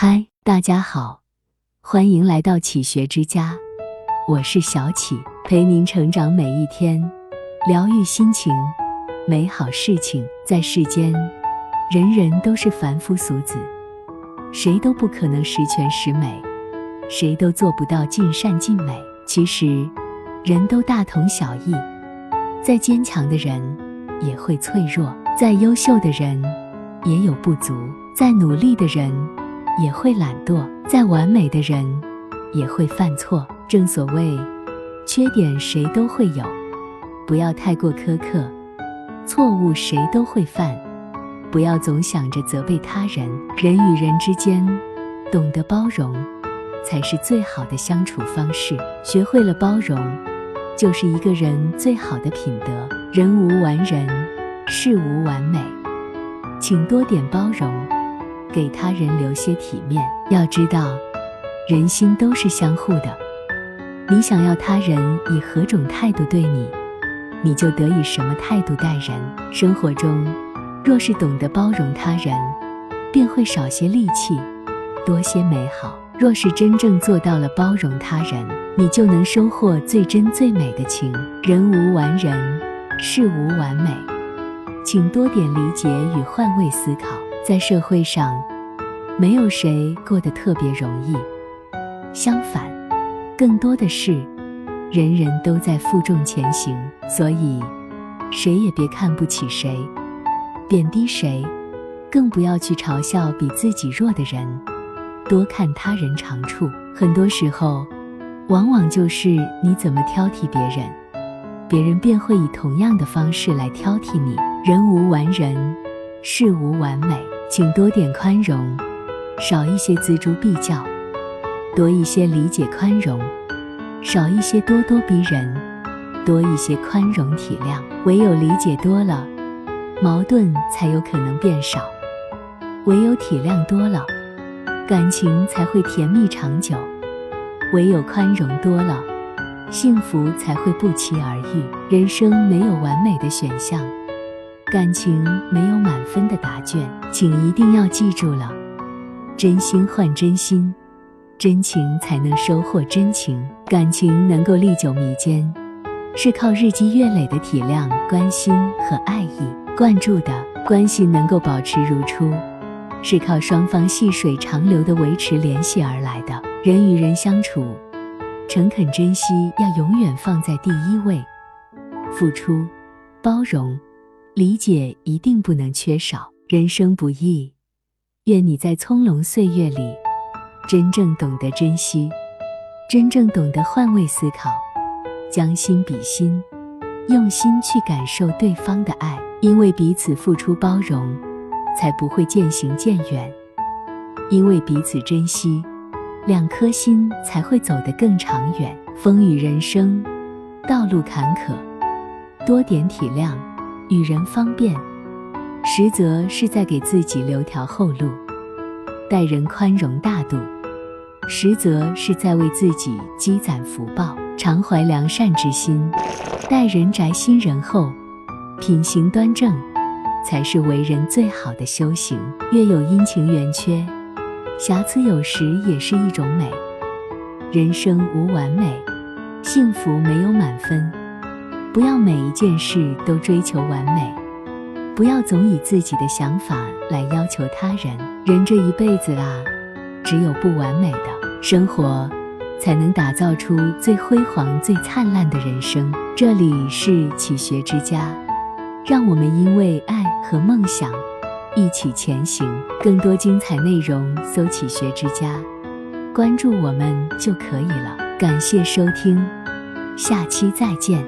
嗨，大家好，欢迎来到启学之家，我是小启，陪您成长每一天，疗愈心情，美好事情。在世间，人人都是凡夫俗子，谁都不可能十全十美，谁都做不到尽善尽美。其实，人都大同小异，再坚强的人也会脆弱，再优秀的人也有不足，再努力的人。也会懒惰，再完美的人也会犯错。正所谓，缺点谁都会有，不要太过苛刻；错误谁都会犯，不要总想着责备他人。人与人之间，懂得包容，才是最好的相处方式。学会了包容，就是一个人最好的品德。人无完人，事无完美，请多点包容。给他人留些体面。要知道，人心都是相互的。你想要他人以何种态度对你，你就得以什么态度待人。生活中，若是懂得包容他人，便会少些戾气，多些美好。若是真正做到了包容他人，你就能收获最真最美的情。人无完人，事无完美，请多点理解与换位思考。在社会上，没有谁过得特别容易，相反，更多的是人人都在负重前行。所以，谁也别看不起谁，贬低谁，更不要去嘲笑比自己弱的人。多看他人长处，很多时候，往往就是你怎么挑剔别人，别人便会以同样的方式来挑剔你。人无完人，事无完美。请多点宽容，少一些锱铢必较；多一些理解宽容，少一些咄咄逼人；多一些宽容体谅。唯有理解多了，矛盾才有可能变少；唯有体谅多了，感情才会甜蜜长久；唯有宽容多了，幸福才会不期而遇。人生没有完美的选项。感情没有满分的答卷，请一定要记住了：真心换真心，真情才能收获真情。感情能够历久弥坚，是靠日积月累的体谅、关心和爱意灌注的；关系能够保持如初，是靠双方细水长流的维持联系而来的。人与人相处，诚恳珍惜要永远放在第一位，付出、包容。理解一定不能缺少。人生不易，愿你在葱茏岁月里，真正懂得珍惜，真正懂得换位思考，将心比心，用心去感受对方的爱。因为彼此付出包容，才不会渐行渐远；因为彼此珍惜，两颗心才会走得更长远。风雨人生，道路坎坷，多点体谅。与人方便，实则是在给自己留条后路；待人宽容大度，实则是在为自己积攒福报。常怀良善之心，待人宅心仁厚，品行端正，才是为人最好的修行。月有阴晴圆缺，瑕疵有时也是一种美。人生无完美，幸福没有满分。不要每一件事都追求完美，不要总以自己的想法来要求他人。人这一辈子啊，只有不完美的生活，才能打造出最辉煌、最灿烂的人生。这里是启学之家，让我们因为爱和梦想一起前行。更多精彩内容，搜“启学之家”，关注我们就可以了。感谢收听，下期再见。